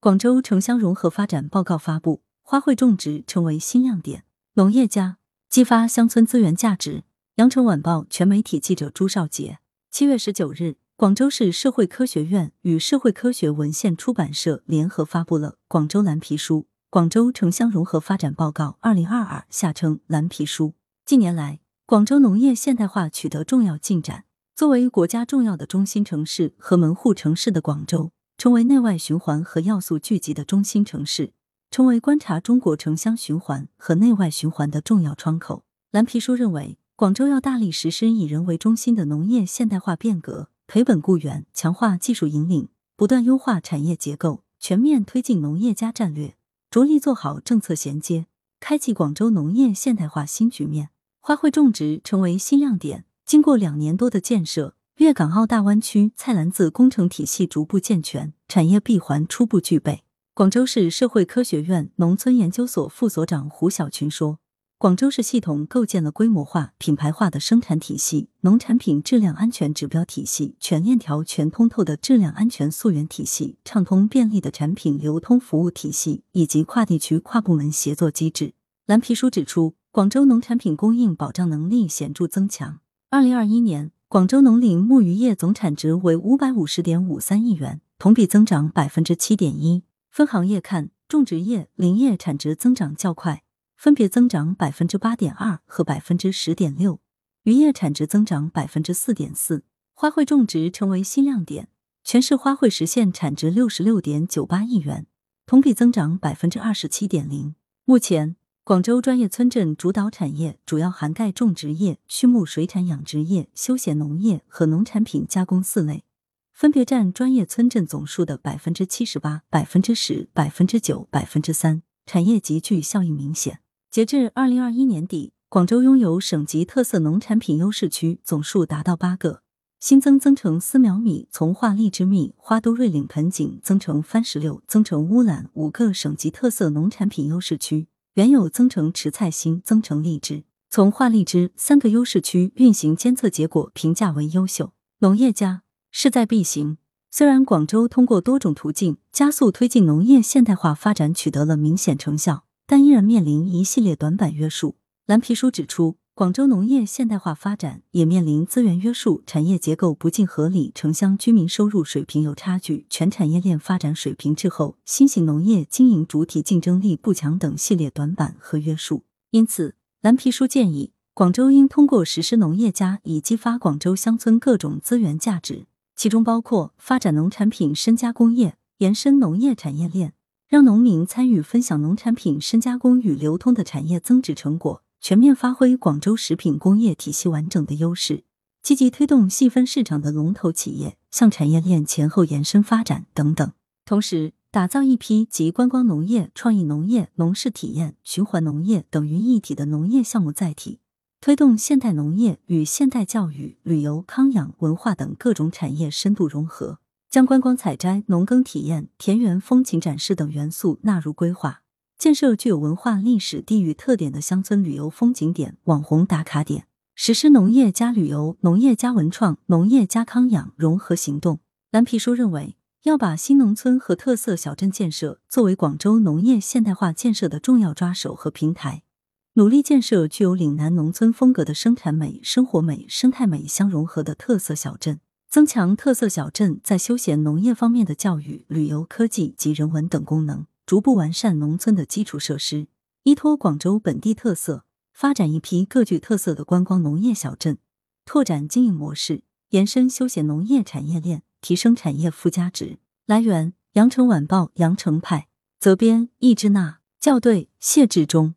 广州城乡融合发展报告发布，花卉种植成为新亮点。农业家激发乡村资源价值。羊城晚报全媒体记者朱少杰。七月十九日，广州市社会科学院与社会科学文献出版社联合发布了《广州蓝皮书》《广州城乡融合发展报告（二零二二）》，下称蓝皮书。近年来，广州农业现代化取得重要进展。作为国家重要的中心城市和门户城市的广州，成为内外循环和要素聚集的中心城市，成为观察中国城乡循环和内外循环的重要窗口。蓝皮书认为，广州要大力实施以人为中心的农业现代化变革，赔本固源，强化技术引领，不断优化产业结构，全面推进农业加战略，着力做好政策衔接，开启广州农业现代化新局面。花卉种植成为新亮点。经过两年多的建设，粤港澳大湾区菜篮子工程体系逐步健全，产业闭环初步具备。广州市社会科学院农村研究所副所长胡小群说：“广州市系统构建了规模化、品牌化的生产体系、农产品质量安全指标体系、全链条全通透的质量安全溯源体系、畅通便利的产品流通服务体系以及跨地区跨部门协作机制。”蓝皮书指出，广州农产品供应保障能力显著增强。二零二一年，广州农林牧渔业总产值为五百五十点五三亿元，同比增长百分之七点一。分行业看，种植业、林业产值增长较快，分别增长百分之八点二和百分之十点六；渔业产值增长百分之四点四。花卉种植成为新亮点，全市花卉实现产值六十六点九八亿元，同比增长百分之二十七点零。目前。广州专业村镇主导产业主要涵盖种植业、畜牧水产养殖业、休闲农业和农产品加工四类，分别占专业村镇总数的百分之七十八、百分之十、百分之九、百分之三，产业集聚效应明显。截至二零二一年底，广州拥有省级特色农产品优势区总数达到八个，新增增城丝苗米、从化荔枝蜜、花都瑞岭盆景、增城番石榴、增城乌兰五个省级特色农产品优势区。原有增城池菜心、增城荔枝、从化荔枝三个优势区运行监测结果评价为优秀。农业加势在必行。虽然广州通过多种途径加速推进农业现代化发展取得了明显成效，但依然面临一系列短板约束。蓝皮书指出，广州农业现代化发展也面临资源约束、产业结构不尽合理、城乡居民收入水平有差距、全产业链发展水平滞后、新型农业经营主体竞争力不强等系列短板和约束。因此，蓝皮书建议，广州应通过实施农业加，以激发广州乡村各种资源价值，其中包括发展农产品深加工业，延伸农业产业链，让农民参与分享农产品深加工与流通的产业增值成果。全面发挥广州食品工业体系完整的优势，积极推动细分市场的龙头企业向产业链前后延伸发展等等。同时，打造一批集观光农业、创意农业、农事体验、循环农业等于一体的农业项目载体，推动现代农业与现代教育、旅游、康养、文化等各种产业深度融合，将观光采摘、农耕体验、田园风情展示等元素纳入规划。建设具有文化历史地域特点的乡村旅游风景点、网红打卡点，实施农业加旅游、农业加文创、农业加康养融合行动。蓝皮书认为，要把新农村和特色小镇建设作为广州农业现代化建设的重要抓手和平台，努力建设具有岭南农村风格的生产美、生活美、生态美相融合的特色小镇，增强特色小镇在休闲农业方面的教育、旅游、科技及人文等功能。逐步完善农村的基础设施，依托广州本地特色，发展一批各具特色的观光农业小镇，拓展经营模式，延伸休闲农业产业链，提升产业附加值。来源：羊城晚报羊城派，责编：易之娜，校对：谢志忠。